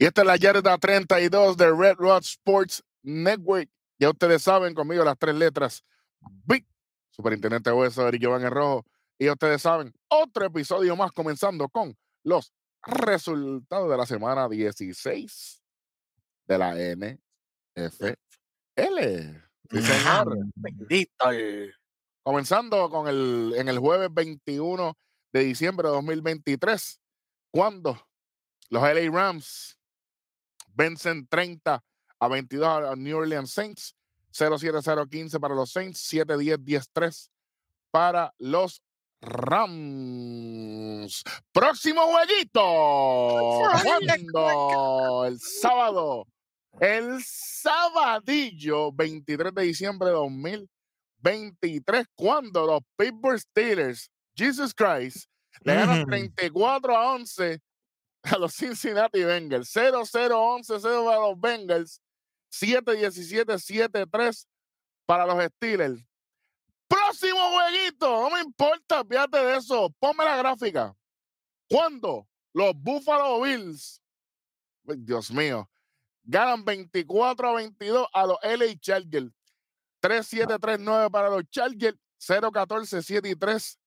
Y esta es la yarda 32 de Red Rod Sports Network. Ya ustedes saben, conmigo las tres letras. Big, Superintendente Hueso, Eric Giovanni Rojo. Y ya ustedes saben, otro episodio más comenzando con los resultados de la semana 16 de la NFL. Sí, señor. Bendito. Comenzando con el, en el jueves 21 de diciembre de 2023, cuando los LA Rams vencen 30 a 22 a New Orleans Saints, 0-7-0-15 para los Saints, 7-10-10-3 para los Rams. Próximo jueguito. ¿Cuándo? El sábado. El sabadillo 23 de diciembre de 2023, cuando los Pittsburgh Steelers, Jesus Christ, le ganan Ujú. 34 a 11 a los Cincinnati Bengals. 0-0-11-0 para los Bengals. 7-17-7-3 para los Steelers. Próximo jueguito. No me importa, fíjate de eso. Ponme la gráfica. ¿Cuándo? Los Buffalo Bills. Dios mío. Ganan 24 a 22 a los LA Chargers. 3-7-3-9 para los Chargers. 0-14-7 y 3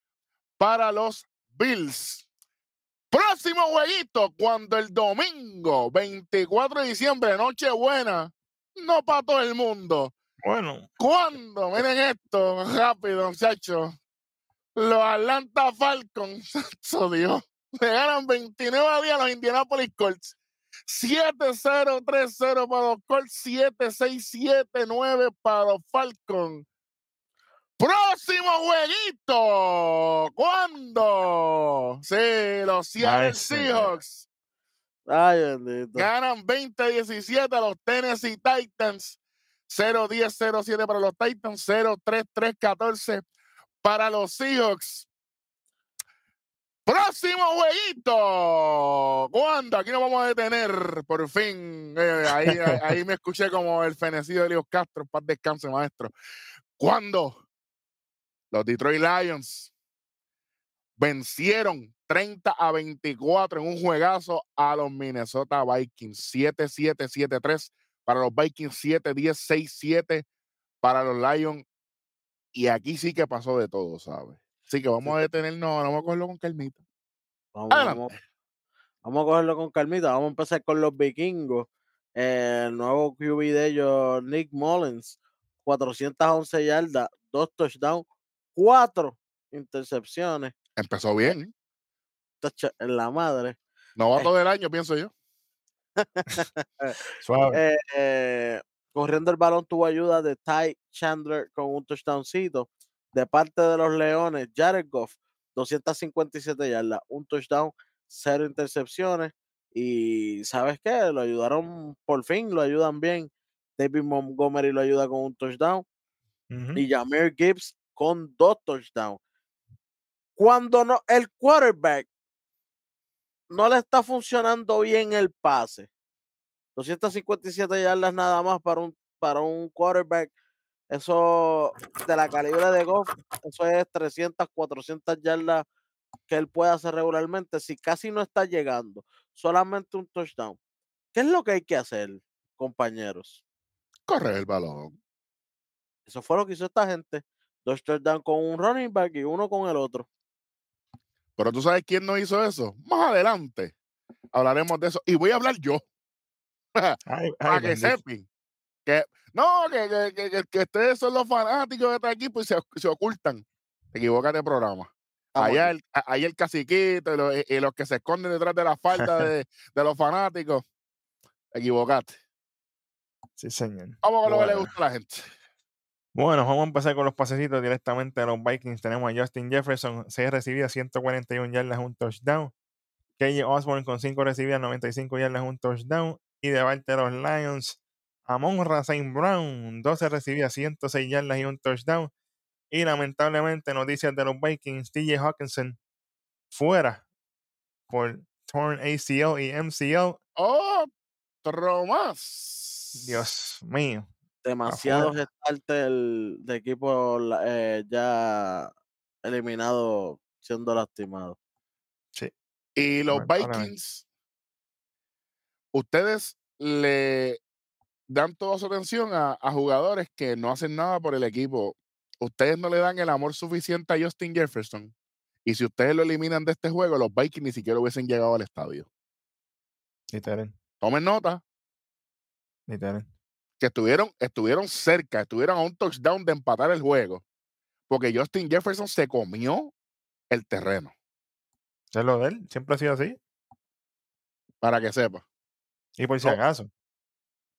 para los Bills. Próximo jueguito, cuando el domingo 24 de diciembre, Nochebuena, no para todo el mundo. Bueno, ¿Cuándo? Miren esto, rápido, muchachos. Los Atlanta Falcons, santo Dios, le ganan 29 a 10 a los Indianapolis Colts. 7-0-3-0 para los Colts, 7-6-7-9 para los Falcons. Próximo jueguito. ¿Cuándo? Sí, los Seattle señor. Seahawks Ay, bendito. ganan 20-17 a los Tennessee Titans. 0-10-0-7 para los Titans. 0-3-3-14 para los Seahawks. Próximo jueguito. ¿Cuándo? Aquí nos vamos a detener. Por fin. Eh, ahí, ahí, ahí me escuché como el fenecido de Elios Castro. Paz descanse, maestro. ¿Cuándo? Los Detroit Lions vencieron 30 a 24 en un juegazo a los Minnesota Vikings. 7-7-7-3 para los Vikings, 7-10-6-7 para los Lions. Y aquí sí que pasó de todo, ¿sabes? Así que vamos a detenernos, vamos a cogerlo con calmita. Vamos, vamos, vamos a cogerlo con calmita. Vamos a empezar con los vikingos. Eh, el nuevo QB de ellos, Nick Mullins, 411 yardas, dos touchdowns, cuatro intercepciones. Empezó bien. touch- en la madre. Novato del año, pienso yo. suave. Eh, eh, corriendo el balón tuvo ayuda de Ty Chandler con un touchdowncito. De parte de los Leones, Jared Goff, 257 yardas, un touchdown, cero intercepciones. Y ¿sabes qué? Lo ayudaron por fin, lo ayudan bien. David Montgomery lo ayuda con un touchdown. Ujú. Y Jameer Gibbs con dos touchdowns. Cuando no, el quarterback no le está funcionando bien el pase. 257 yardas nada más para un, para un quarterback. Eso de la calibre de Goff, eso es 300, 400 yardas que él puede hacer regularmente. Si casi no está llegando, solamente un touchdown. ¿Qué es lo que hay que hacer, compañeros? Corre el balón. Eso fue lo que hizo esta gente. Dos touchdowns con un running back y uno con el otro. Pero tú sabes quién no hizo eso. Más adelante hablaremos de eso. Y voy a hablar yo. Ay, para ay, que sepan. Que, no, que, que, que- que- que ustedes son los fanáticos de este equipo y se, se ocultan. Te equivocas de programa. Allá aquí. el, el caciquito y, los- y- y los que se esconden detrás de la falda de, de los fanáticos. Te equivocaste. Sí, señor. Vamos con lo que le gusta a la gente. Bueno, vamos a empezar con los pasecitos directamente de los Vikings. Tenemos a Justin Jefferson, 6 recibidas, 141 yardas, un touchdown. KJ Osborne con 5 recibidas, 95 yardas, un touchdown. Y de parte de los Lions, Amon Saint Brown, 12 recibidas, 106 yardas y un touchdown. Y lamentablemente, noticias de los Vikings, TJ Hawkinson fuera por torn ACL y MCL. Otro más. Dios mío. Demasiados starters de equipo eh, ya eliminados siendo lastimados. Y los. Vikings ustedes le dan toda su atención a, a jugadores que no hacen nada por el equipo. Ustedes no le dan el amor suficiente a Justin Jefferson. Y si ustedes lo eliminan de este juego, los Vikings ni siquiera hubiesen llegado al estadio. Literal, Tomen nota literal. Que estuvieron, estuvieron cerca, estuvieron a un touchdown de empatar el juego. Porque Justin Jefferson se comió el terreno, es lo de él, siempre ha sido así. para que sepa. Y por si No. acaso,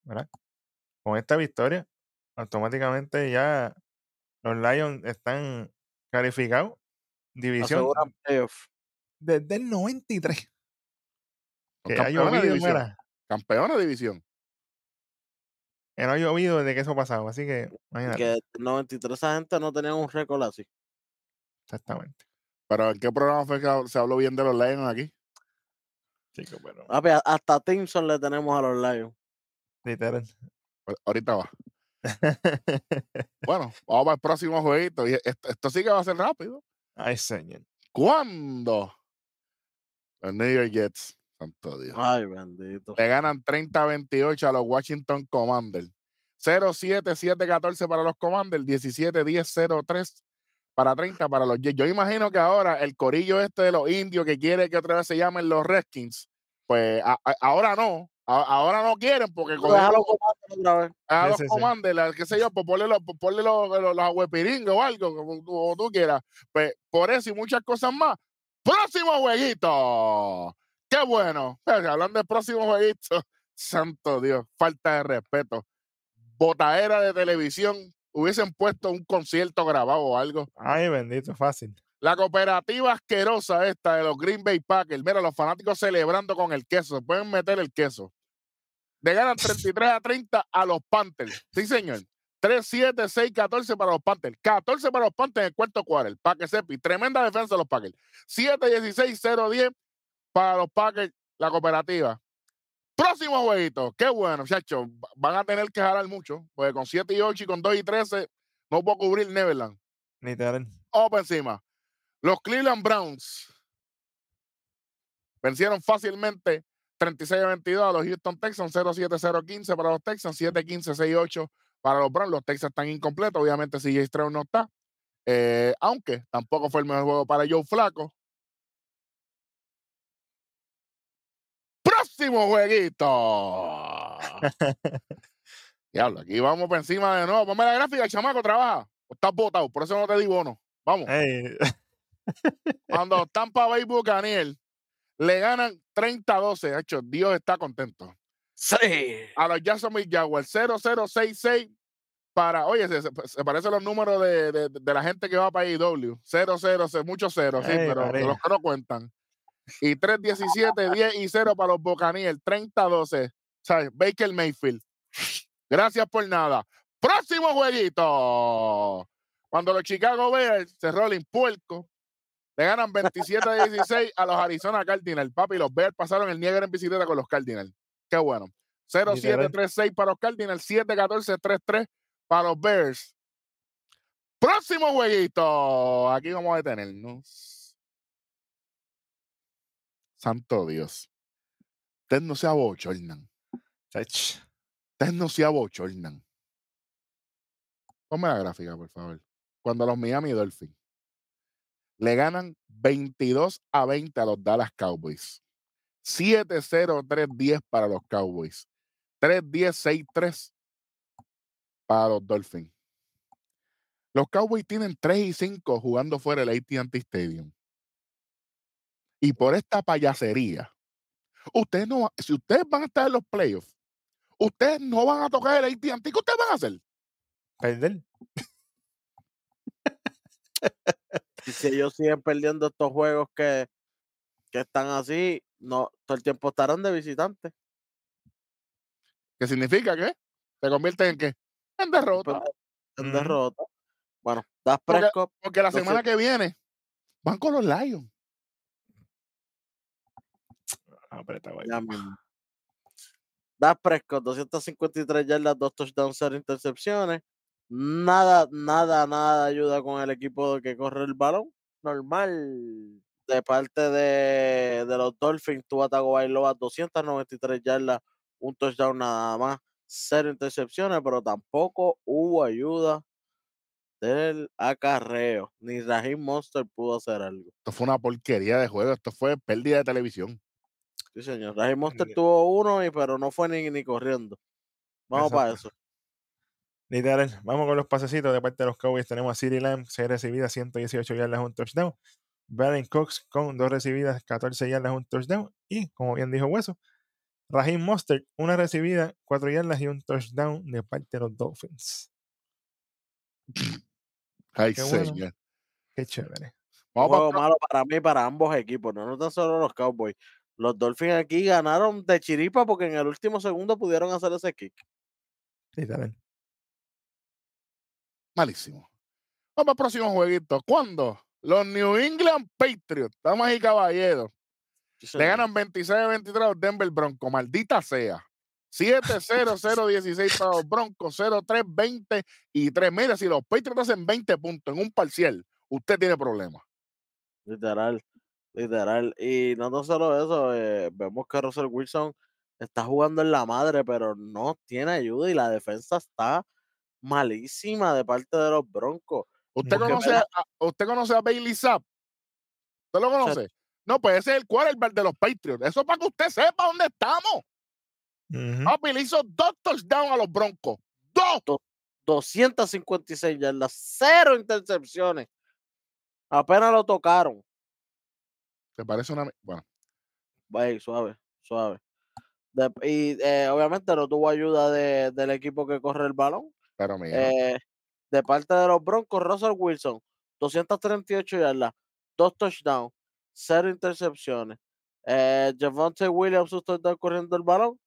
¿verdad? Con esta victoria, automáticamente ya los Lions están calificados. División desde el 93. Son Que llovido, división. Campeona de división. Que no ha llovido desde que eso pasado. Así que, imagínate, Que el 93 esa gente no tenían un récord así. exactamente. Pero ¿en qué programa fue que se habló bien de los Lions aquí? Chicos, pero Papi, a- hasta Timson le tenemos a los Lions. literal. Pues, Ahorita va. Bueno, vamos para el próximo jueguito. Y esto, esto sí que va a ser rápido. Ay, señor. ¿Cuándo? Los New York Jets. Santo Dios. Ay, bendito. Le ganan 30-28 a los Washington Commanders. 0-7-7-14 para los Commanders. 17-10-0-3 para 30 para los Jets. Yo imagino que ahora el corillo este de los indios que quiere que otra vez se llamen los Redskins, pues a- a- ahora no. A- ahora no quieren porque con a los sí, sí. Commanders, la- qué sé yo, pues ponle los, pues ponle los, los, los agüepiringos o algo, como, como tú quieras. Pues por eso y muchas cosas más. Próximo jueguito. Qué bueno. Pero Hablando del próximo jueguito, santo Dios, falta de respeto. Botadera de televisión, hubiesen puesto un concierto grabado o algo. Ay, bendito, fácil. La cooperativa asquerosa esta de los Green Bay Packers. Mira, los fanáticos celebrando con el queso. Se pueden meter el queso. Le ganan 33 a 30 a los Panthers. Sí, señor. 3, 7, 6, 14 para los Panthers. 14 para los Panthers en el cuarto quarter. Para que sepi. Tremenda defensa de los Packers. 7, 16, 0, 10 para los Packers, la cooperativa. Próximo jueguito. Qué bueno, muchachos. Van a tener que jalar mucho. Porque con 7 y 8 y con 2 y 13 no puedo cubrir Neverland. Literal. Vamos por encima. Los Cleveland Browns vencieron fácilmente 36 a 22 a los Houston Texans, 0-7-0-15 para los Texans, 7-15-6-8 para los Browns. Los Texans están incompletos, obviamente si Stroud no está. Eh, aunque tampoco fue el mejor juego para Joe Flaco. Próximo jueguito. Diablo, aquí vamos por encima de nuevo. Ponme la gráfica, chamaco, trabaja. O Estás botado, por eso no te di bono. Vamos. Ey, Cuando Tampa Bay Buccaneers le ganan 30-12, de hecho, Dios está contento. Sí. A los Jacksonville Jaguars 0066 para, oye, se, se- parecen los números de, de- de la gente que va para IW. 00, se- muchos ceros, sí, pero de los que no cuentan. Y 3-17, 10 y 0 para los Buccaneers, 30-12. ¿Sabes? Baker Mayfield. Gracias por nada. Próximo jueguito. Cuando los Chicago Bears se rolen puerco, le ganan 27 a 16 a los Arizona Cardinals. Papi, los Bears pasaron el Niagara en bicicleta con los Cardinals. Qué bueno. 0-7-3-6 para los Cardinals, 7-14-3-3 para los Bears. Próximo jueguito. Aquí vamos a detenernos. Santo Dios. Ustedes no se abochornan. Ustedes no se abochornan. Ponme la gráfica, por favor. Cuando los Miami Dolphins le ganan 22 a 20 a los Dallas Cowboys. 7-0-3-10 para los Cowboys. 3-10-6-3 para los Dolphins. Los Cowboys tienen 3 y 5 jugando fuera del AT&T Stadium. Y por esta payasería, ustedes no, si ustedes van a estar en los playoffs, ustedes no van a tocar el AT&T. ¿Qué ustedes van a hacer? Perder. Y si ellos siguen perdiendo estos juegos que, que están así, no todo el tiempo estarán de visitantes. ¿Qué significa que se convierten en qué? En derrota. En derrota. Bueno, Das Porque- Porque la semana que viene van con los Lions. Apretado ahí. ya mismo. Das Prescott, 253 yardas, dos touchdowns, cero intercepciones. Nada, nada, nada ayuda con el equipo que corre el balón. Normal. De parte de, de los Dolphins, Tua Tagovailoa 293 yardas, un touchdown nada más, cero intercepciones, pero tampoco hubo ayuda del acarreo. Ni Raheem Monster pudo hacer algo. Esto fue una porquería de juego. Esto fue pérdida de televisión. Sí, señor. Raheem Monster tuvo uno, y, pero no fue ni, ni corriendo. Vamos para eso. Literal. Vamos con los pasecitos. De parte de los Cowboys tenemos a City Lamb, 6 recibidas, 118 yardas, un touchdown. Baron Cox con 2 recibidas, 14 yardas, un touchdown. Y, como bien dijo Hueso, Raheem Mostert, una recibida, 4 yardas y un touchdown de parte de los Dolphins. Ay, Qué bueno. Qué chévere. Un juego para malo para mí, para ambos equipos, no, no tan solo los Cowboys. Los Dolphins aquí ganaron de chiripa porque en el último segundo pudieron hacer ese kick. Literal. malísimo. Vamos al próximo jueguito. ¿Cuándo? Los New England Patriots, damas y caballeros, Sí, le ganan 26-23 a los Denver Broncos. Maldita sea. 7-0-0-16 para los Broncos, 0-3-20 y 3. Mira, si los Patriots hacen 20 puntos en un parcial, usted tiene problemas. Literal, literal. Y no tan solo eso, eh, vemos que Russell Wilson está jugando en la madre, pero no tiene ayuda y la defensa está malísima de parte de los Broncos. ¿Usted conoce, a, ¿Usted conoce a Bailey Zapp? ¿Usted lo conoce? No, pues ese es el quarterback de los Patriots. Eso es para que usted sepa dónde estamos. Ujú. Papi, le hizo dos touchdowns a los Broncos. ¡Dos! 256 yardas, cero intercepciones. Apenas lo tocaron. ¿Te parece una... Bueno, suave, suave. De- y eh, obviamente no tuvo ayuda de- del equipo que corre el balón. pero mira. Eh, de parte de los Broncos, Russell Wilson, 238 yardas, dos touchdowns, cero intercepciones. Eh, Javonte Williams está corriendo el balón.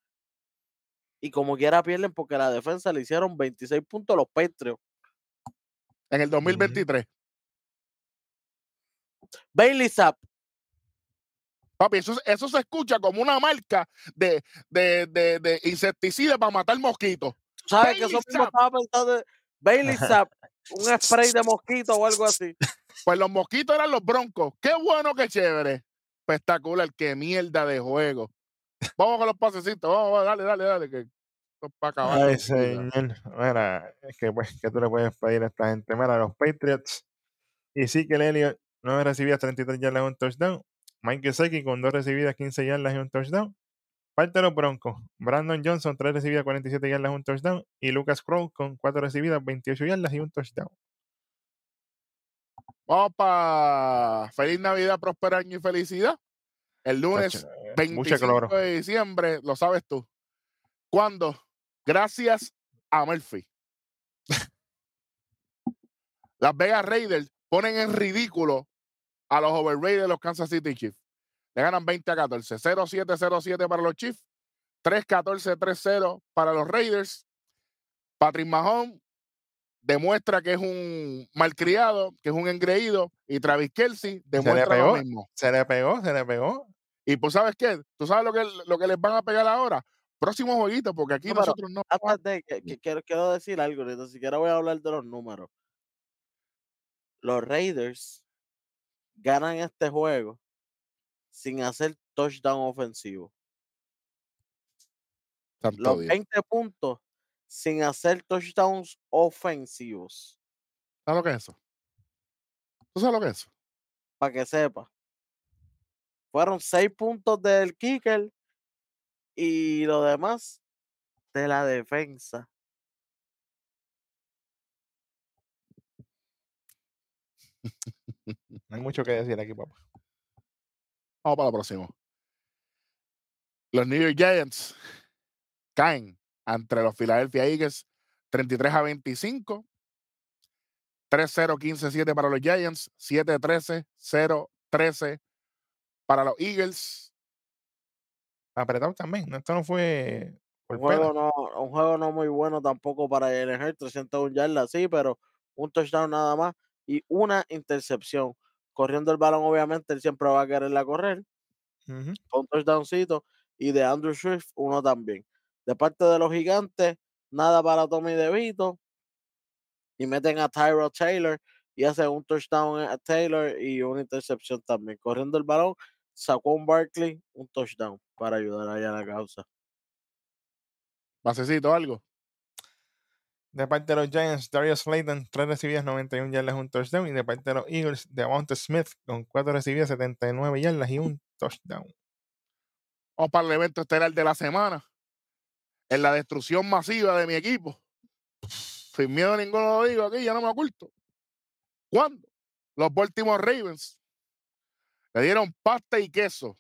Y como quiera pierden porque la defensa le hicieron 26 puntos a los Patriots. en el 2023. Bailey Zapp, Papi, eso, eso se escucha como una marca de, de, de, de insecticida para matar mosquitos. ¿tú ¿sabes que Bailey eso mismo estaba pensando? de- Bailey Zapp, un spray de mosquito o algo así. Pues los mosquitos eran los broncos. Qué bueno, qué chévere. Espectacular, qué mierda de juego. Vamos con los pasecitos. Vamos, vamos, dale, dale, dale. Que esto es para acabar. Ay, señor. Mira, es que pues, que tú le puedes pedir a esta gente? Mira, los Patriots. Y sí que el Elliot, 9 recibidas, 33 yardas, un touchdown. Mike Gesicki con 2 recibidas, 15 yardas y un touchdown. Parte de los Broncos. Brandon Johnson, 3 recibidas, 47 yardas, un touchdown. Y Lucas Crow con 4 recibidas, 28 yardas y un touchdown. Para feliz Navidad, próspero año y felicidad. El lunes Tacho, eh, 25 Mucho cloro. de diciembre, lo sabes tú. ¿Cuándo? Gracias a Murphy. Las Vegas Raiders ponen en ridículo a los overrated de los Kansas City Chiefs. Le ganan 20 a 14. 0-7-0-7 para los Chiefs. 3-14-3-0 para los Raiders. Patrick Mahomes demuestra que es un malcriado, que es un engreído. Y Travis Kelsey demuestra lo pegó. mismo. Se le pegó, se le pegó. Y pues, ¿sabes qué? ¿Tú sabes lo que, lo que les van a pegar ahora? Próximo jueguito, porque aquí No, nosotros no. Antes de que, que quiero, quiero decir algo, ni siquiera voy a hablar de los números. Los Raiders ganan este juego sin hacer touchdown ofensivo. Santo Los Dios. 20 puntos sin hacer touchdowns ofensivos. ¿Sabes lo que es eso? ¿Tú sabes lo que es eso? Para que sepa. Fueron 6 puntos del kicker y lo demás de la defensa. No hay mucho que decir aquí, papá. Vamos para la próxima. Los New York Giants caen entre los Philadelphia Eagles 33 a 25. 3-0-15-7 para los Giants. 7-13-0-13 para los Eagles. Apretado también. Esto no fue Un juego, no, un juego no muy bueno tampoco para Hurts, 301 yardas, sí, pero un touchdown nada más y una intercepción. Corriendo el balón, obviamente, él siempre va a quererla correr. Ujú. Un touchdowncito y de Andrew Swift, uno también. De parte de los gigantes, nada para Tommy DeVito. Y meten a Tyro Taylor y hace un touchdown a Taylor y una intercepción también. Corriendo el balón, sacó un Barkley, un touchdown para ayudar allá a la causa. Pasecito, algo. De parte de los Giants, Darius Slayton, 3 recibidas, 91 yardas, un touchdown. Y de parte de los Eagles, Devonta Smith, con 4 recibidas, 79 yardas y un touchdown. Vamos para el evento estelar de la semana. En la destrucción masiva de mi equipo. Sin miedo a ninguno lo digo aquí, ya no me oculto. ¿Cuándo? Los Baltimore Ravens le dieron pasta y queso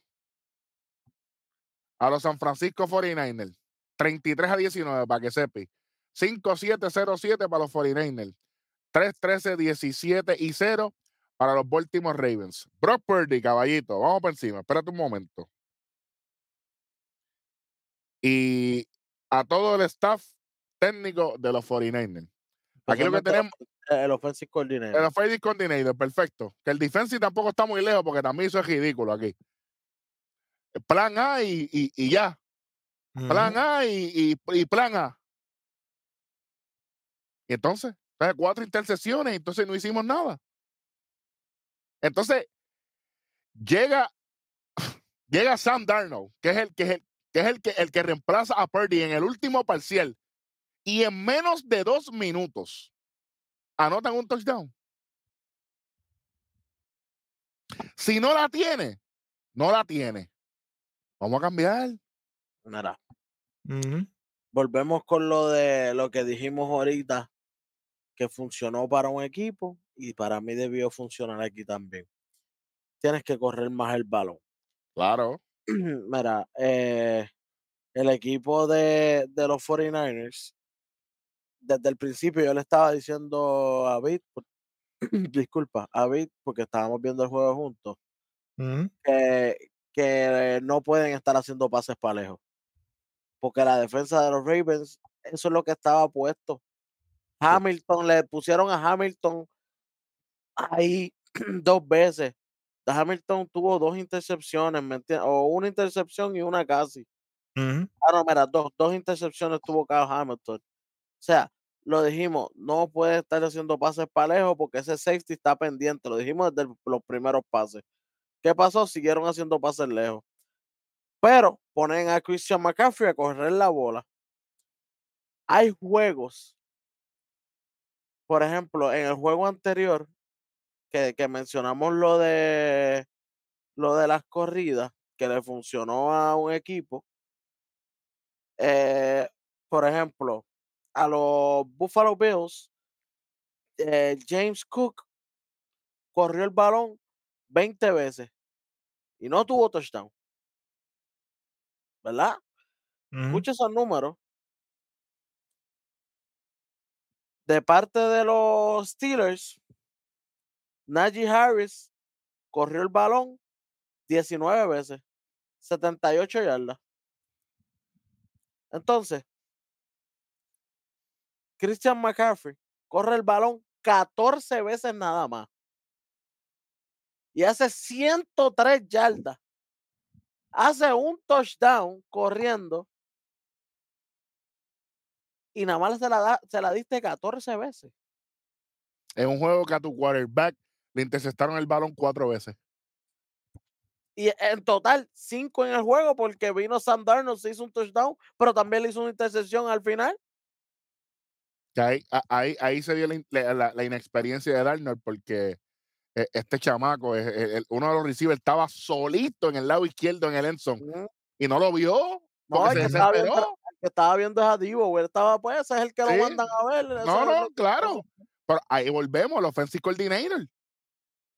a los San Francisco 49ers. 33 a 19, para que sepi. 5-7-0-7 para los 49ers. 3-13-17 y 0 para los Baltimore Ravens. Brock Purdy, caballito, vamos por encima. Espérate un momento. Y a todo el staff técnico de los 49ers. Aquí lo que tenemos, El offensive coordinator. el offensive coordinator, perfecto. Que el defensive tampoco está muy lejos porque también eso es ridículo aquí. Plan A y, y- y ya. Plan. A y- y plan A. Y entonces, cuatro intercesiones, entonces no hicimos nada. Entonces, llega, llega Sam Darnold, que es el que es el, que es el que el que reemplaza a Purdy en el último parcial. Y en menos de dos minutos anotan un touchdown. Si no la tiene, no la tiene. Vamos a cambiar. Ujú. volvemos con lo de lo que dijimos ahorita, que funcionó para un equipo y para mí debió funcionar aquí también. Tienes que correr más el balón. Claro. Mira, eh, el equipo de, de los 49ers, desde el principio yo le estaba diciendo a Bit, disculpa, a Bit, porque estábamos viendo el juego juntos, Ujú. que, que no pueden estar haciendo pases para lejos. Porque la defensa de los Ravens, eso es lo que estaba puesto. Hamilton, le pusieron a Hamilton ahí dos veces. Hamilton tuvo dos intercepciones, ¿me entiendes? O una intercepción y una casi. Ah, no, mira, dos, dos intercepciones tuvo Kyle Hamilton. O sea, lo dijimos, no puede estar haciendo pases para lejos porque ese safety está pendiente. Lo dijimos desde los primeros pases. ¿Qué pasó? Siguieron haciendo pases lejos. Pero ponen a Christian McCaffrey a correr la bola. Hay juegos. Por ejemplo, en el juego anterior, que, que mencionamos lo de lo de las corridas, que le funcionó a un equipo. eh, por ejemplo, a los Buffalo Bills, eh, James Cook corrió el balón 20 veces y no tuvo touchdown. ¿Verdad? Ujú. Escucha esos números. De parte de los Steelers, Najee Harris corrió el balón 19 veces, 78 yardas. Entonces, Christian McCaffrey corre el balón 14 veces nada más. Y hace 103 yardas. Hace un touchdown corriendo. Y nada más se la, da, se la diste 14 veces. En un juego que a tu quarterback le interceptaron el balón cuatro veces. Y en total, 5 en el juego porque vino Sam Darnold, se hizo un touchdown, pero también le hizo una intercepción al final. Que ahí, ahí, ahí se dio la, la- inexperiencia de Darnold porque eh, este chamaco, es- el- uno de los receivers estaba solito en el lado izquierdo en el Ujú. y no lo vio No, porque el se desesperó. El que estaba viendo es a Divo, güey. Estaba, pues, ese es el que Sí. lo mandan a ver. No, no, el- claro. Pero ahí volvemos, el offensive coordinator.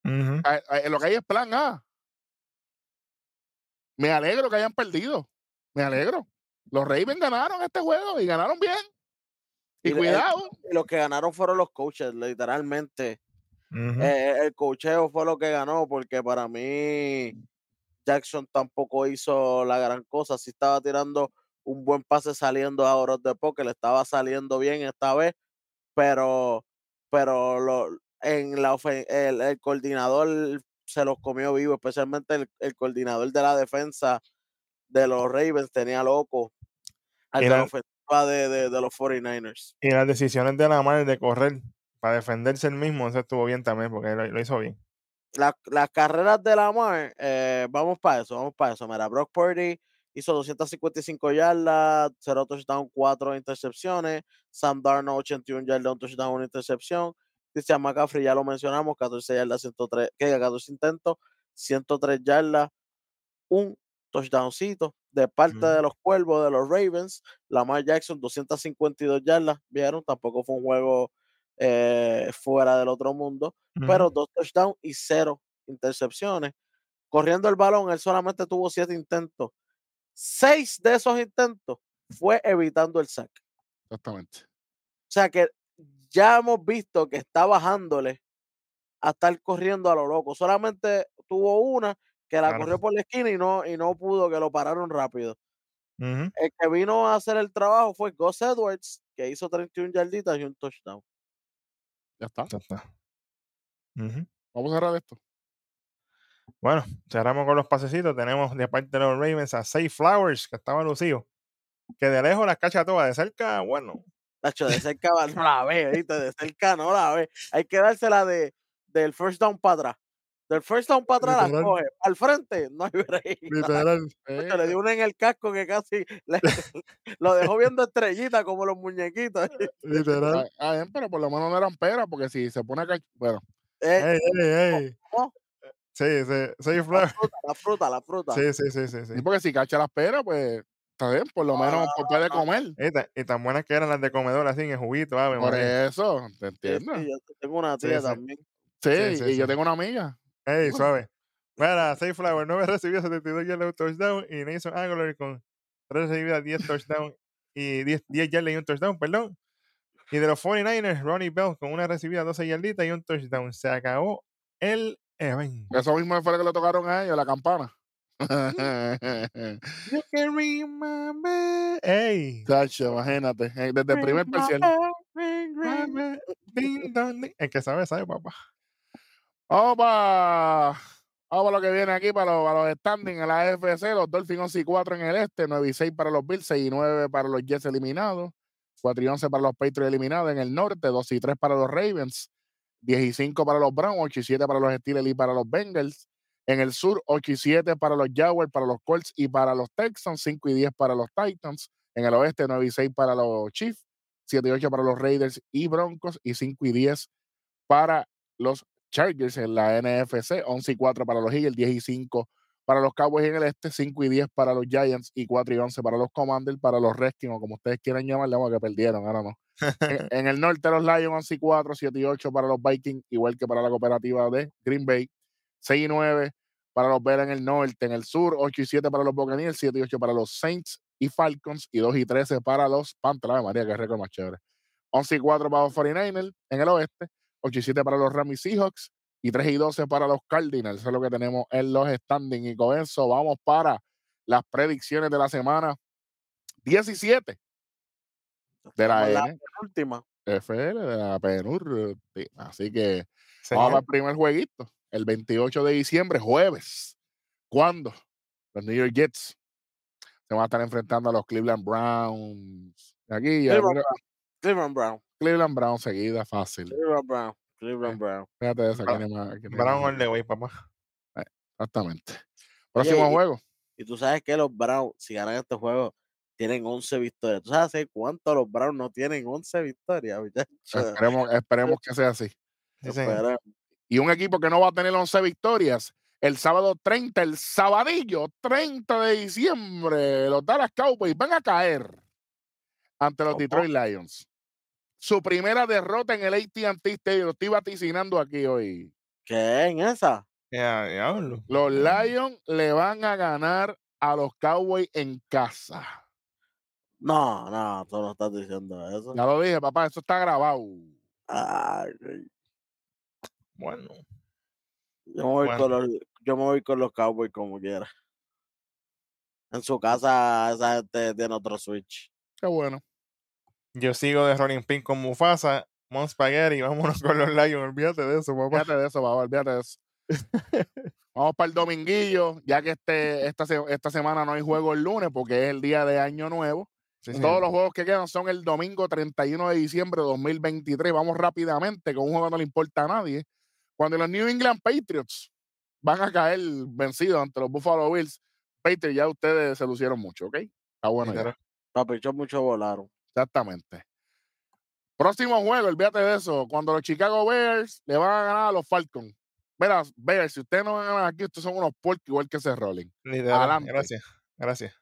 Ujú. Ah, ah, Lo que hay es plan A. Me alegro que hayan perdido. Me alegro. Los Ravens ganaron este juego y ganaron bien. Y, Y el- cuidado. Y los que ganaron fueron los coaches, literalmente. Eh, el cocheo fue lo que ganó, porque para mí Jackson tampoco hizo la gran cosa. Sí estaba tirando un buen pase saliendo a horas de poker, le estaba saliendo bien esta vez, pero, pero lo, en la ofen- el, el coordinador se los comió vivo, especialmente el, el coordinador de la defensa de los Ravens tenía loco de la ofensiva de, de- de los 49ers. Y las decisiones de Lamar de correr para defenderse el mismo, eso estuvo bien también, porque lo, lo hizo bien. La- las carreras de Lamar, eh, vamos para eso, vamos para eso. Mira, Brock Purdy hizo 255 yardas, 0 touchdown, 4 intercepciones. Sam Darnold, 81 yardas, un touchdown, una intercepción. Christian McCaffrey, ya lo mencionamos, 14 yardas, 103, que 14 intentos, 103 yardas, un touchdowncito de parte de los Cuervos, de los Ravens. Lamar Jackson, 252 yardas, vieron, tampoco fue un juego eh, fuera del otro mundo pero dos touchdowns y cero intercepciones. Corriendo el balón, él solamente tuvo siete intentos. Seis de esos intentos fue evitando el sack. Exactamente. O sea que ya hemos visto que está bajándole a estar corriendo a lo loco. Solamente tuvo una que la Claro. corrió por la esquina y no, y no pudo, que lo pararon rápido. El que vino a hacer el trabajo fue Gus Edwards, que hizo 31 yarditas y un touchdown. Ya está. Ya está. Ujú. Vamos a cerrar esto. Bueno, cerramos con los pasecitos. Tenemos de parte de los Ravens a Safe Flowers, que estaba lucido. Que de lejos las cacha todas, de cerca, bueno. Nacho, de cerca va- no la ve, ¿viste? De cerca no la ve. Hay que dársela de, del first down para atrás. Del first down para atrás la coge. Al frente, no hay break. Literal. Nacho, le dio una en el casco que casi le- lo dejó viendo estrellita como los muñequitos. Literal. Ah, ah, bien, pero por lo menos no eran peras, porque si se pone a cach- Bueno, Eh, Ey, ey, ey. ¿Cómo? Sí, sí, Flowers. fruta, la fruta, la fruta. Sí, sí, sí, sí. sí. sí, porque si cacha las peras, pues está bien, por lo menos pues, puede Ah, comer. Y, ta- y tan buenas que eran las de comedor, así en el juguito, ave Por María. eso, ¿te Sí, entiendes? sí, yo tengo una Sí, tía sí. también. Sí, Sí, sí, y yo sí. tengo una amiga. Ey, suave. Mira, Safe Flower, 9 recibidas, 72 yardas, un touchdown. Y Nathan Aguilar con 3 recibidas, 10 touchdowns y 10, 10 yardas y un touchdown, perdón. Y de los 49ers, Ronnie Bell con una recibida, 12 yarditas y un touchdown. Se acabó el evento. Eso mismo fue lo que le tocaron a ellos, la campana. You can remember. Ey. Chacho, imagínate, eh, desde el primer ding. El que sabe, sabe, papá. Para vamos pa lo que viene aquí para los, para los standings en la AFC. Los Dolphins 11 y 4 en el este, 9 y 6 para los Bills, 6 y 9 para los Jets eliminados, 4 y 11 para los Patriots eliminados en el norte, 2 y 3 para los Ravens, 10 y 5 para los Browns, 8 y 7 para los Steelers y para los Bengals. En el sur, 8 y 7 para los Jaguars, para los Colts y para los Texans, 5 y 10 para los Titans. En el oeste, 9 y 6 para los Chiefs, 7 y 8 para los Raiders y Broncos y 5 y 10 para los Chargers en la NFC, 11 y 4 para los Eagles, 10 y 5 para los Cowboys en el este, 5 y 10 para los Giants y 4 y 11 para los Commanders, para los Redskins, o como ustedes quieran llamarle, vamos, que perdieron, ahora no. En, en el norte los Lions 11 y 4, 7 y 8 para los Vikings, igual que para la cooperativa de Green Bay, 6 y 9 para los Bears en el norte, en el sur 8 y 7 para los Buccaneers, 7 y 8 para los Saints y Falcons y 2 y 13 para los Panthers, María, que récord más chévere. 11 y 4 para los 49ers en el oeste, 8 y 7 para los Rams y Seahawks y 3 y 12 para los Cardinals. Eso es lo que tenemos en los standings. Y con eso vamos para las predicciones de la semana 17 de la la última. NFL, de la penúltima. Así que vamos Señor. al primer jueguito, el 28 de diciembre, jueves. ¿Cuándo? Los New York Jets se van a estar enfrentando a los Cleveland Browns. Aquí ya, Cleveland Brown. Cleveland Brown. Cleveland Browns seguida, fácil. Cleveland Brown. Cleveland Brown. Fíjate de esa, Bra- ¿quién es más? quién es Brown más? all the way, papá. Exactamente. Próximo y- juego. Y tú sabes que los Browns, si ganan este juego, tienen 11 victorias. ¿Tú sabes hace cuánto los Browns no tienen 11 victorias? Esperemos, esperemos que sea así. Sí. Y un equipo que no va a tener 11 victorias el sábado 30, el sabadillo 30 de diciembre, los Dallas Cowboys van a caer ante los ¿Cómo? Detroit Lions. Su primera derrota en el AT&T Stadium, lo estoy vaticinando aquí hoy. ¿Qué? ¿En esa? Ya, diablo. Los Lions le van a ganar a los Cowboys en casa. No, no, tú no estás diciendo eso. Ya lo dije, papá, eso está grabado. Ay, Bueno. yo, me voy Bueno. con los, yo me voy con los Cowboys como quiera. En su casa esa gente tiene otro switch. Qué bueno. Yo sigo de Rolling Pin con Mufasa, Mon Spaghetti, vámonos con los Lions, olvídate de eso, papá. Fíjate de eso, papá, olvídate de eso. Vamos para el dominguillo, ya que este, esta, esta semana no hay juego el lunes porque es el día de Año Nuevo Sí, sí. Todos los juegos que quedan son el domingo 31 de diciembre de 2023. Vamos rápidamente con un juego que no le importa a nadie. Cuando los New England Patriots van a caer vencidos ante los Buffalo Bills, Patriots ya ustedes se lucieron mucho, ¿ok? Está bueno. Papi, yo mucho volaron. Exactamente. Próximo juego, olvídate de eso. Cuando los Chicago Bears le van a ganar a los Falcons. Mira, Bears, si ustedes no van a ganar aquí, ustedes son unos puercos igual que ese Rolling. Adelante. Gracias. Gracias.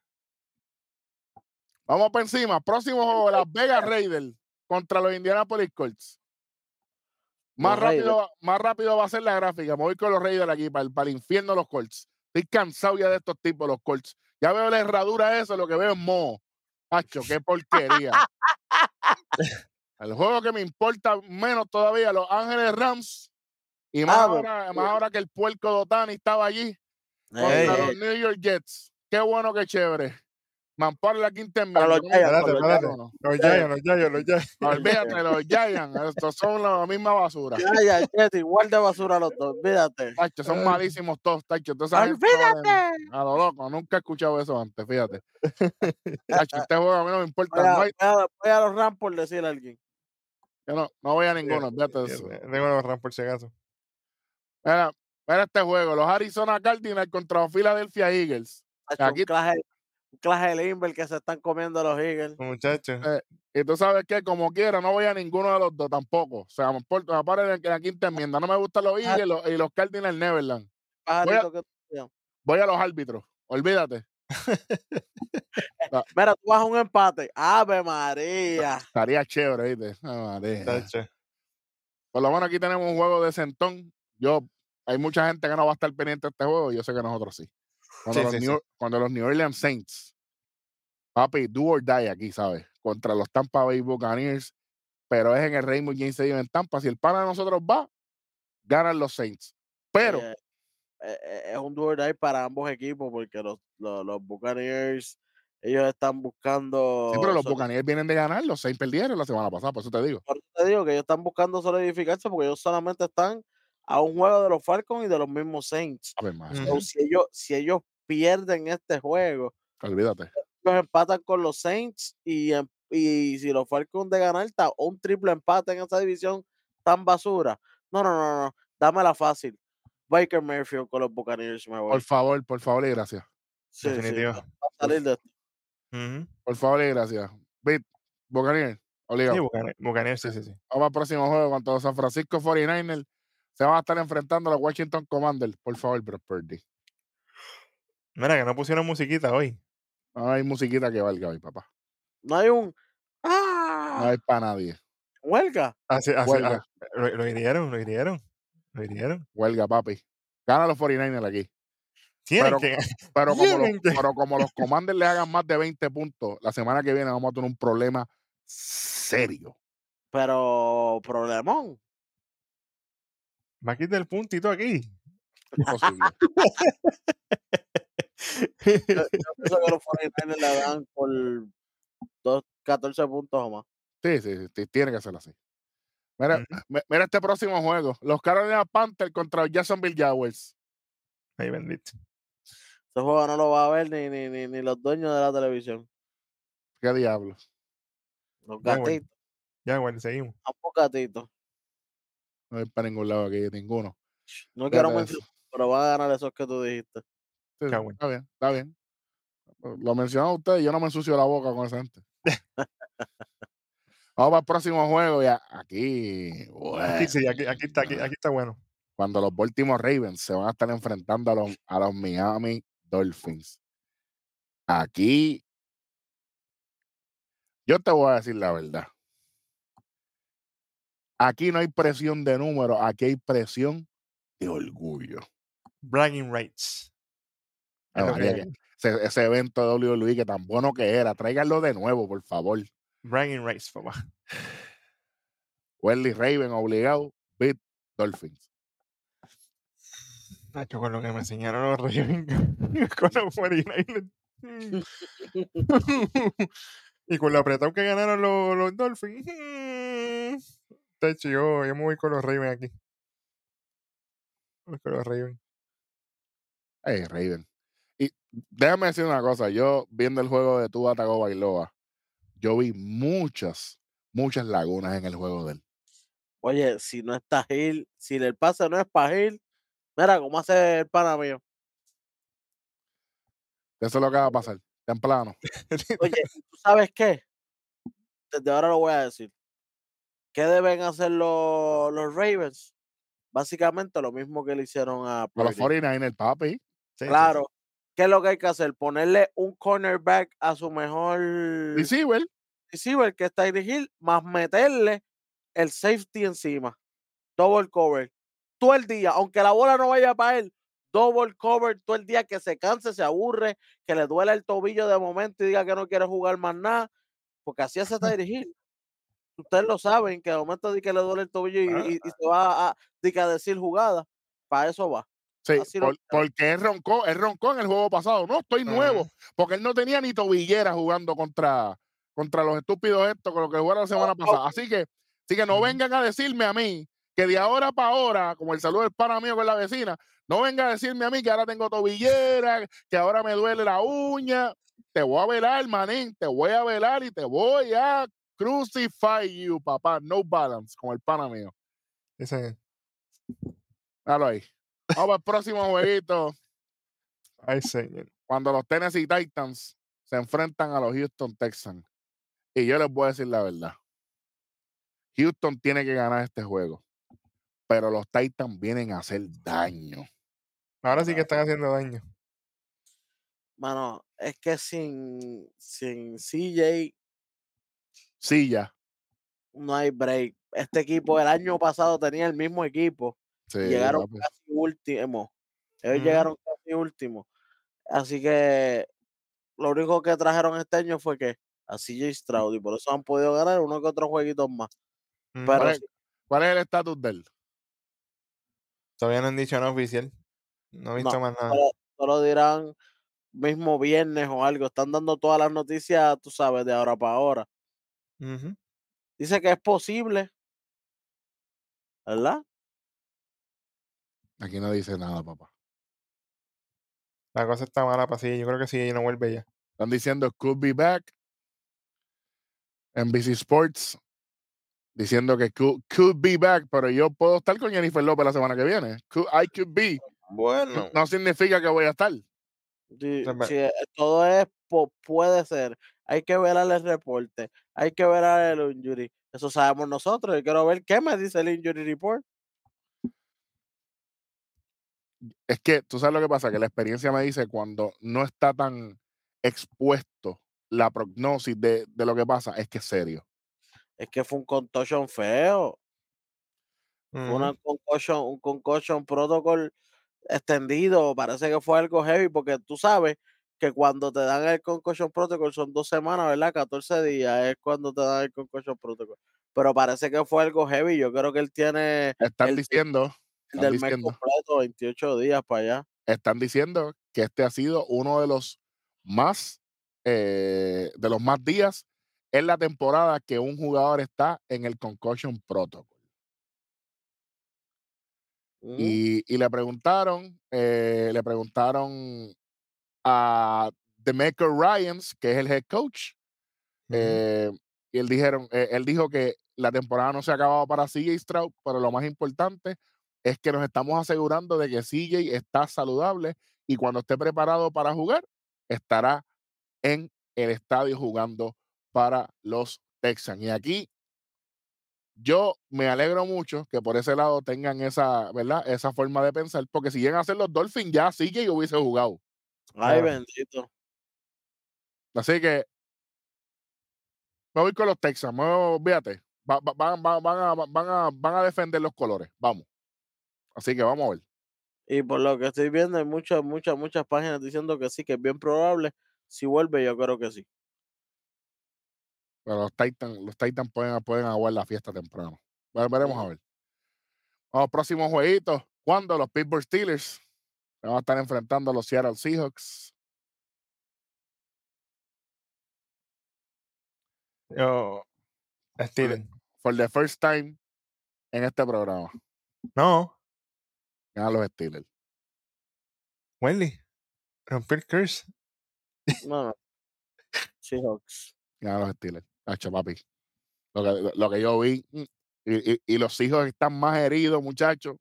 Vamos para encima. Próximo juego, Las Vegas Raiders contra los Indianapolis Colts. Más Los rápido, más rápido va a ser la gráfica. Me voy con los Raiders aquí para el, para el infierno de los Colts. Estoy cansado ya de estos tipos, los Colts. Ya veo la herradura de eso, lo que veo es moho. Hacho, qué porquería. el juego que me importa menos todavía, Los Ángeles Rams. Y más, Ah, ahora, más ahora que el puerco Dotani estaba allí contra los New York Jets. Qué bueno, qué chévere. Mamparo la quinta en Para los medio. Giants, los Giants, los Giants, los Giants. Olvídate, los Giants, estos son la misma basura. Jet, igual de basura los dos, olvídate. Tacho, son malísimos todos, tacho. Olvídate. A lo loco, nunca he escuchado eso antes, fíjate. Tacho, este juego a mí no me importa. Voy a, los Rams por decir a alguien. yo no, no voy a ninguno, olvídate de eso. Tengo los Rams por si acaso. Mira, mira este juego, los Arizona Cardinals contra los Philadelphia Eagles. Aquí- Un clase, un clase de limber que se están comiendo los Eagles. Muchachos. Eh, Y tú sabes que, como quiera, no voy a ninguno de los dos tampoco. O sea, me importa, me en la quinta enmienda. No me gustan los Eagles y los- y los Cardinals Neverland. Pajarito que- Voy a los árbitros, olvídate. Mira, tú vas a un empate. Ave María. Estaría chévere, ¿viste? Ah, María. Por lo menos aquí tenemos un juego de centón. Yo, hay mucha gente que no va a estar pendiente de este juego. Yo sé que nosotros sí. Cuando, Sí, los, sí, New, sí. cuando los New Orleans Saints, papi, do or die aquí, ¿sabes? Contra los Tampa Bay Buccaneers, pero es en el Raymond James Stadium en Tampa. Si el pana de nosotros va, ganan los Saints. Pero, Eh, eh, eh, es un duel ahí para ambos equipos porque los, los, los Buccaneers, ellos están buscando. sí, pero los Buccaneers vienen de ganar, los Saints perdieron la semana pasada, por eso te digo. Por eso te digo que ellos están buscando solidificarse porque ellos solamente están a un juego de los Falcons y de los mismos Saints. A ver. So, si, ellos, si ellos pierden este juego, olvídate. ellos empatan con los Saints y, em- y si los Falcons de ganar está un triple empate en esa división tan basura. No, no, no, no. Dámela fácil. Baker Mayfield con los Buccaneers me voy. Por favor, por favor y gracias. Sí, sí, Definitivo. va a salir de esto. Por favor y gracias. Bit, Buccaneers, obligado. Sí, Buccaneers, Buccaneers, sí, sí, sí. Vamos al próximo juego contra los San Francisco 49ers. Se van a estar enfrentando a los Washington Commanders. Por favor, Brock Purdy. Mira, que no pusieron musiquita hoy. No hay musiquita que valga hoy, papá. No hay un. No ¡Ah! hay para nadie. Huelga. Así, así, Huelga. ah, lo, lo hirieron, lo hirieron. Lo hirieron. Huelga, papi. Gana los 49ers aquí. Pero- que Pero como, los, pero como los Commanders le hagan más de 20 puntos, la semana que viene vamos a tener un problema serio. Pero problemón. Va a quitar el puntito aquí. Imposible. Eso que los 49ers le dan por dos, 14 puntos o más. Sí, sí, sí, tiene que ser así. Mira, mira este próximo juego. Los Carolina Panthers contra Jacksonville Jaguars. Ay, bendito. Ese juego no lo va a ver ni, ni, ni, ni los dueños de la televisión. ¿Qué diablos? Los gatitos. Ya, bueno, seguimos. Ambos gatitos. No hay para ningún lado aquí, ninguno. No quiero mencionar, pero van a ganar esos que tú dijiste. Sí. Está bien, está bien. Lo mencionan ustedes, yo no me ensucio la boca con esa gente. Vamos para el próximo juego ya. Aquí, bueno, Aquí sí, aquí, aquí está, aquí, aquí está bueno. cuando los Baltimore Ravens se van a estar enfrentando a los, a los Miami Dolphins. Aquí, yo te voy a decir la verdad. Aquí no hay presión de número, aquí hay presión de orgullo. Bragging rights. Que ese, ese evento de WWE que tan bueno que era, tráiganlo de nuevo, por favor. Bragging rights, papá. Welly Raven obligado, beat Dolphins. Nacho, con lo que me enseñaron los Ravens con los 49ers. y con lo apretado que ganaron los, los Dolphins. Tacho, yo, yo me voy con los Ravens aquí. Voy con los Ravens. Hey, Raven. Y déjame decir una cosa, yo viendo el juego de Tua Tagovailoa, yo vi muchas, muchas lagunas en el juego de él. Oye, si no está Gil, si el pase no es para Gil, mira cómo hace el pana mío. Eso es lo que va a pasar, temprano. Oye, ¿tú sabes qué? Desde ahora lo voy a decir. ¿Qué deben hacer los, los Ravens? Básicamente lo mismo que le hicieron a A los Purdy. 49ers, papi. Sí, sí, sí. Claro. ¿Qué es lo que hay que hacer? Ponerle un cornerback a su mejor Receiver, receiver, que está Hill, más meterle el safety encima. Double cover. Todo el día, aunque la bola no vaya para él, double cover todo el día que se canse, se aburre, que le duele el tobillo de momento y diga que no quiere jugar más nada. Porque así hace Tyreek Hill. Ustedes lo saben, que de momento di que le duele el tobillo y, Ah. y- y se va a, que a decir jugada. Para eso va. sí, lo por- porque él roncó, él roncó en el juego pasado. No, estoy nuevo, porque él no tenía ni tobillera jugando contra, contra los estúpidos estos con los que jugaron la semana pasada. Así que, así que no vengan a decirme a mí que de ahora para ahora, como el saludo del pana mío con la vecina, no venga a decirme a mí que ahora tengo tobillera, que ahora me duele la uña. Te voy a velar, manín, te voy a velar y te voy a crucify you, papá. No balance, como el pana mío. Ese- Dalo ahí. Vamos al próximo jueguito. Ay, señor. Cuando los Tennessee Titans se enfrentan a los Houston Texans. Y yo les voy a decir la verdad. Houston tiene que ganar este juego. Pero los Titans vienen a hacer daño. Ahora sí que están haciendo daño. Mano, es que sin, sin CJ Ya. no hay break. Este equipo el año pasado tenía el mismo equipo Sí, llegaron casi últimos. Ellos llegaron casi últimos. Así que lo único que trajeron este año fue que a CJ Stroud y por eso han podido ganar uno que otros jueguitos más. Pero ¿Cuál es, sí, cuál es el estatus de él? Todavía no han dicho nada oficial. No he visto No, más nada. solo, solo dirán mismo viernes o algo. Están dando todas las noticias, tú sabes, de ahora para ahora. Ujú. Dice que es posible, ¿verdad? Aquí no dice nada, papá. La cosa está mala para sí. Yo creo que sí, no vuelve ya. Están diciendo could be back. NBC Sports diciendo que could, could be back, pero yo puedo estar con Jennifer López la semana que viene. Could- I could be. Bueno. No significa que voy a estar. Sí, sí, eh, todo es, puede ser. Hay que ver el reporte, hay que ver el injury. Eso sabemos nosotros. Yo quiero ver qué me dice el injury report. Es que tú sabes lo que pasa, que la experiencia me dice cuando no está tan expuesto la prognosis de, de lo que pasa, es que es serio. Es que fue un contusion feo. Fue una concussion, un concussion protocol extendido. Parece que fue algo heavy porque tú sabes que cuando te dan el concussion protocol son dos semanas, ¿verdad? 14 días es cuando te dan el concussion protocol. Pero parece que fue algo heavy. Yo creo que él tiene Están el, diciendo, el están del mes diciendo, completo, 28 días para allá. están diciendo que este ha sido uno de los más, eh, de los más días en la temporada que un jugador está en el concussion protocol. Ujú. Y, y le preguntaron, eh, le preguntaron a Demeco Ryans, que es el head coach, eh, y él dijeron, eh, él dijo que la temporada no se ha acabado para CJ Stroud, pero lo más importante es que nos estamos asegurando de que CJ está saludable y cuando esté preparado para jugar, estará en el estadio jugando para los Texans. Y aquí yo me alegro mucho que por ese lado tengan esa, ¿verdad? Esa forma de pensar, porque si llegan a ser los Dolphins, ya CJ hubiese jugado. Ay, bendito. Así que me voy con los voy- fíjate, va- va- van, a, van, a, van a defender los colores. Vamos. Así que vamos a ver. Y por lo que estoy viendo, hay muchas, muchas, muchas páginas diciendo que sí, que es bien probable. Si vuelve, yo creo que sí. Pero los Titans, los Titans pueden, pueden aguar la fiesta temprano. Ve- Veremos a ver. Vamos, próximo jueguito. Cuando los Pittsburgh Steelers van a estar enfrentando a los Seattle Seahawks. Yo. Steelers. For the first time en este programa. No. Ganan los Steelers. Wendy. Rompió el curse. No, no. Seahawks. Ganan los Steelers. Hacho, papi. Lo que, lo, que yo vi. mm, Y, y- y los hijos están más heridos, muchachos.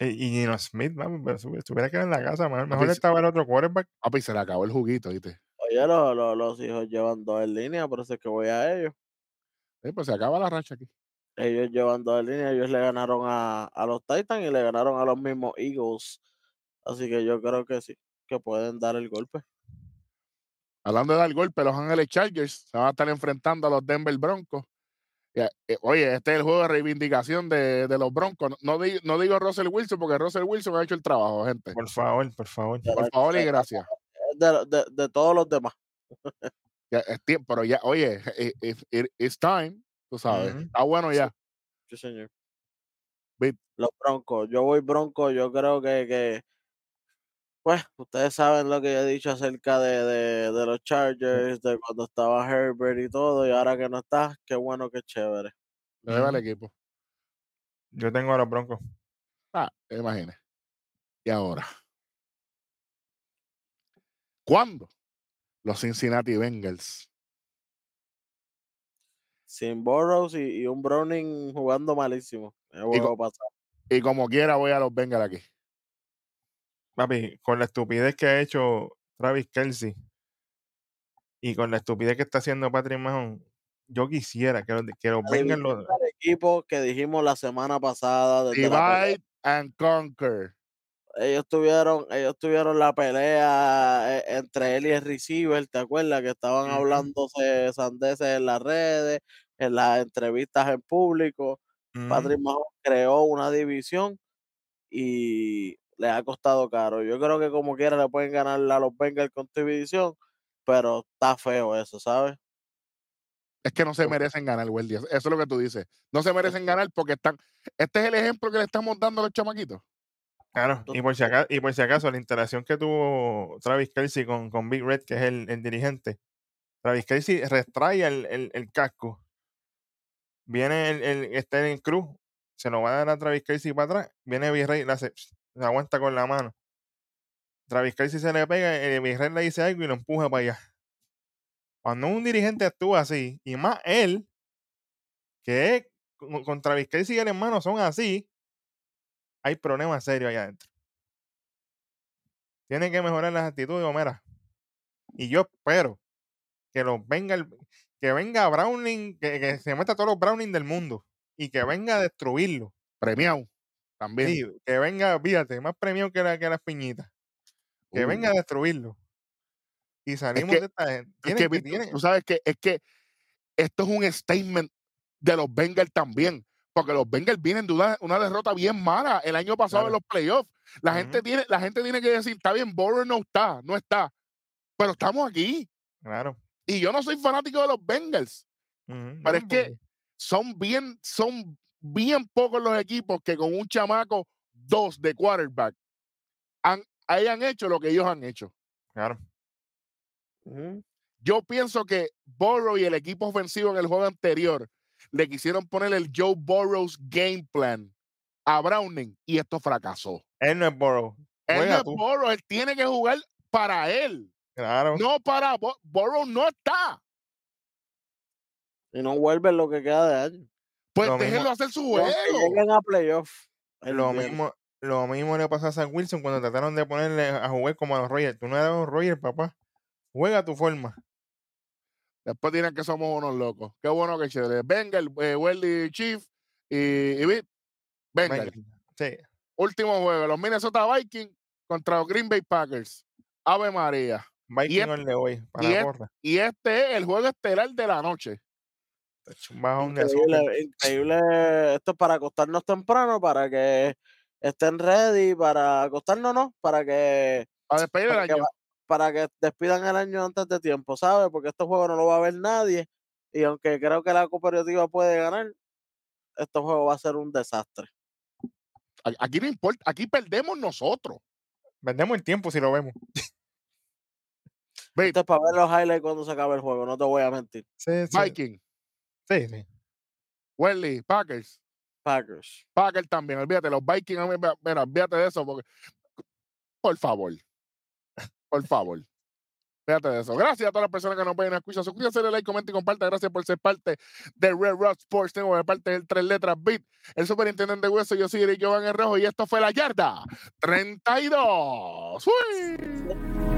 Y, y Gino Smith, vamos, pero si estuviera quedado en la casa, mejor, estaba el otro quarterback. Papi, se le acabó el juguito, ¿viste? Oye, los, los, los hijos llevan dos en línea, por eso es que voy a ellos. Sí, pues se acaba la racha aquí. Ellos llevan dos en línea, ellos le ganaron a, a los Titans y le ganaron a los mismos Eagles. Así que yo creo que sí, que pueden dar el golpe. Hablando de dar golpe, los Ángeles Chargers se van a estar enfrentando a los Denver Broncos. Y, eh, oye, este es el juego de reivindicación de, de los Broncos. No, no di- no digo Russell Wilson porque Russell Wilson ha hecho el trabajo, gente. Por favor, por favor. Por favor y gracias. De, de, de todos los demás. Ya es tiempo, pero ya, oye, it- it- it- it's time, tú sabes. Está bueno ya. Sí, señor. Los Broncos. Yo voy Bronco. Yo creo que, que, pues, ustedes saben lo que yo he dicho acerca de, de, de los Chargers, de cuando estaba Herbert y todo, y ahora que no está, qué bueno, qué chévere. Le debe al equipo. Yo tengo a los Broncos. Ah, te imagines. Y ahora. ¿Cuándo? Los Cincinnati Bengals. Sin Burrows y, y un Browning jugando malísimo. El juego pasado. Y como quiera voy a los Bengals aquí. Papi, con la estupidez que ha hecho Travis Kelsey y con la estupidez que está haciendo Patrick Mahomes, yo quisiera que, que los división los- equipo que dijimos la semana pasada. La Divide and conquer. ellos tuvieron, ellos tuvieron la pelea eh, entre él y el receiver, ¿te acuerdas? Que estaban hablándose sandeces en las redes, en las entrevistas en público. Patrick Mahomes creó una división y le ha costado caro. Yo creo que como quiera le pueden ganar a los Bengals con tu división, pero está feo eso, ¿sabes? Es que no se merecen ganar, Wendy. Eso es lo que tú dices. No se merecen ganar porque están. Este es el ejemplo que le estamos dando a los chamaquitos. Claro, y por, si acaso, y por si acaso, la interacción que tuvo Travis Kelsey con, con Big Red, que es el, el dirigente, Travis Kelsey retrae el, el- el casco. Viene el, el, está en el cruz, se lo va a dar a Travis Kelsey para atrás. Viene Virrey, le hace, se aguanta con la mano. Travis Kelsey se le pega, el Virrey le dice algo y lo empuja para allá. Cuando un dirigente actúa así, y más él, que con, Travis Kelsey y el hermano son así, hay problemas serios allá adentro. Tiene que mejorar las actitudes, Homera. Y yo espero que los venga el- que venga Browning, que, se meta todos los Browning del mundo y que venga a destruirlo. Premiado. También. Sí, que venga, fíjate, más premio que, la, que las piñitas. Que Uh, venga a destruirlo. Y salimos que- de esta gente. es que, que- tienen- tú sabes que es que esto es un statement de los Bengals también. Porque los Bengals vienen de una, una derrota bien mala el año pasado en los playoffs. La, gente tiene, la gente tiene que decir, está bien, Burrow no está, no está. Pero estamos aquí. Claro. Y yo no soy fanático de los Bengals. Pero es que son bien, son bien pocos los equipos que con un chamaco dos de quarterback han, hayan hecho lo que ellos han hecho. Claro. Yo pienso que Burrow y el equipo ofensivo en el juego anterior le quisieron poner el Joe Burrows game plan a Browning y esto fracasó. Él no es Burrow. Él Juega no es tú. Burrow, él tiene que jugar para él, Claro. no para Burrow no está. Y no vuelven lo que queda de año. Pues Lo mismo- hacer su Y juego. lleguen a playoff. Lo mismo, lo mismo le pasó a San Wilson cuando trataron de ponerle a jugar como a los Rogers. Tú no eres un Roger, papá. Juega a tu forma. Después dirán que somos unos locos. Qué bueno que chévere. Venga el eh, Welly Chief y, y Venga. Venga. Sí. Último juego. Los Minnesota Vikings contra los Green Bay Packers. Ave María. Viking este- all the way, para y la este-. Y este es el juego estelar de la noche. Un bajón de azúcar. Increíble, increíble. Esto es para acostarnos temprano, para que estén ready, para acostarnos, no, para que, Para despedir el para que, año. va- para que despidan el año antes de tiempo, ¿sabes? Porque este juego no lo va a ver nadie. Y aunque creo que la cooperativa puede ganar, este juego va a ser un desastre. Aquí no importa. Aquí perdemos nosotros. Vendemos el tiempo si lo vemos. Ve, Esto es para ver los highlights cuando se acabe el juego, no te voy a mentir. Sí, sí. Viking, sí, sí. Welly, Packers. Packers. Packers también. Olvídate, los Vikings. a Mira, olvídate de eso. Porque, por favor. Por favor. Fíjate de eso. Gracias a todas las personas que nos ven escuchan. Suscríbase, dale like, comenta y comparte. Gracias por ser parte de Red Rock Sports. Tengo de parte del tres letras Beat, el superintendente Hueso. Yo soy Eric Jovan el Rojo y esto fue La Yarda 32. ¡Uy!